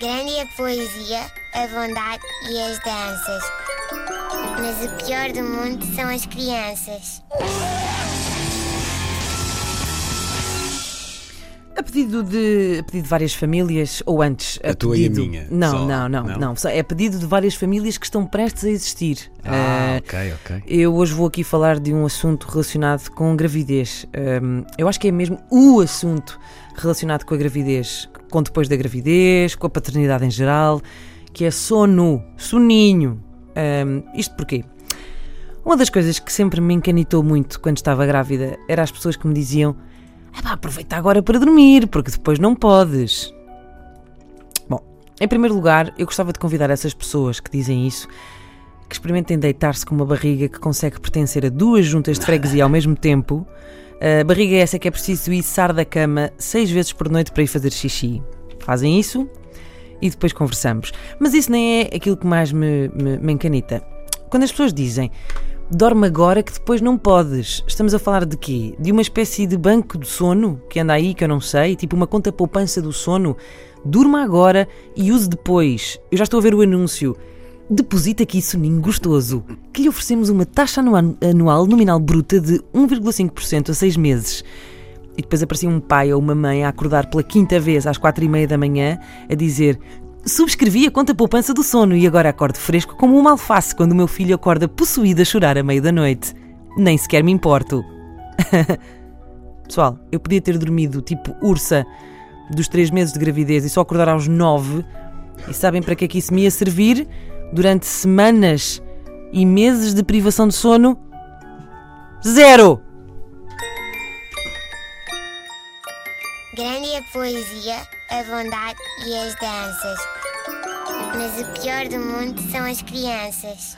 Grande é a poesia, a bondade e as danças. Mas o pior do mundo são as crianças. A pedido de, a pedido de várias famílias, ou antes. A tua e a pedido, minha, Não, só, não, não, não? não, É pedido de várias famílias que estão prestes a existir. Ah, Eh, ok, ok. Eu hoje vou aqui falar de um assunto relacionado com gravidez. Hum, eu acho que é mesmo o assunto relacionado com a gravidez, com depois da gravidez, com a paternidade em geral, que é sono, soninho. Hum, isto porquê? Uma das coisas que sempre me encanitou muito quando estava grávida era as pessoas que me diziam: aproveita agora para dormir, porque depois não podes. Bom, em primeiro lugar, eu gostava de convidar essas pessoas que dizem isso que experimentem deitar-se com uma barriga que consegue pertencer a duas juntas de freguesia ao mesmo tempo. A barriga é essa que é preciso ir sar da cama seis vezes por noite para ir fazer xixi. Fazem isso e depois conversamos. Mas isso nem é aquilo que mais me, me, me encanita. Quando as pessoas dizem dorme agora que depois não podes, estamos a falar de quê? De uma espécie de banco de sono que anda aí que eu não sei, tipo uma conta poupança do sono. Durma agora e use depois. Eu já estou a ver o anúncio. Deposita aqui soninho gostoso, que lhe oferecemos uma taxa anua- anual nominal bruta de 1,5% a 6 meses. E depois aparecia um pai ou uma mãe a acordar pela quinta vez às quatro e meia da manhã a dizer Subscrevi a conta poupança do sono e agora acordo fresco como uma alface quando o meu filho acorda possuído a chorar à meia da noite. Nem sequer me importo. Pessoal, eu podia ter dormido tipo ursa dos três meses de gravidez e só acordar aos nove. E sabem para que é que isso me ia servir? Durante semanas e meses de privação de sono? Zero! Grande é a poesia, a bondade e as danças. Mas o pior do mundo são as crianças.